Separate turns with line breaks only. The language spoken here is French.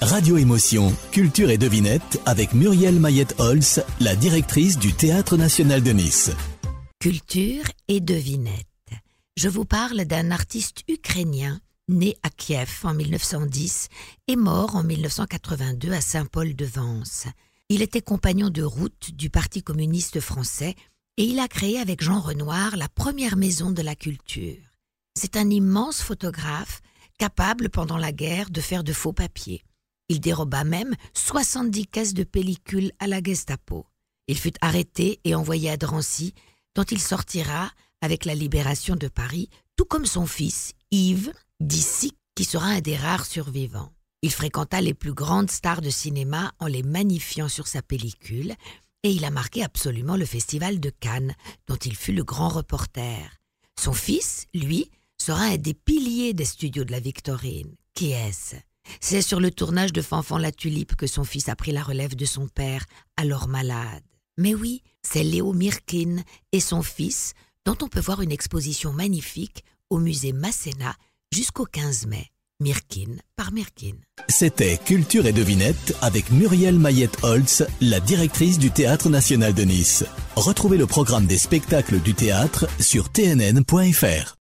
Radio Émotion, culture et devinette avec Muriel Mayette-Holz, la directrice du Théâtre National de Nice.
Culture et devinette. Je vous parle d'un artiste ukrainien né à Kiev en 1910 et mort en 1982 à Saint-Paul-de-Vence. Il était compagnon de route du Parti communiste français et il a créé avec Jean Renoir la première maison de la culture. C'est un immense photographe capable pendant la guerre de faire de faux papiers. Il déroba même 70 caisses de pellicules à la Gestapo. Il fut arrêté et envoyé à Drancy, dont il sortira avec la libération de Paris, tout comme son fils, Yves, d'ici, qui sera un des rares survivants. Il fréquenta les plus grandes stars de cinéma en les magnifiant sur sa pellicule, et il a marqué absolument le festival de Cannes, dont il fut le grand reporter. Son fils, lui, sera un des piliers des studios de la Victorine. Qui est-ce? C'est sur le tournage de Fanfan la Tulipe que son fils a pris la relève de son père, alors malade. Mais oui, c'est Léo Mirkin et son fils, dont on peut voir une exposition magnifique au musée Masséna jusqu'au 15 mai. Mirkin par Mirkin.
C'était Culture et Devinette avec Muriel Mayette-Holtz, la directrice du Théâtre National de Nice. Retrouvez le programme des spectacles du théâtre sur tnn.fr.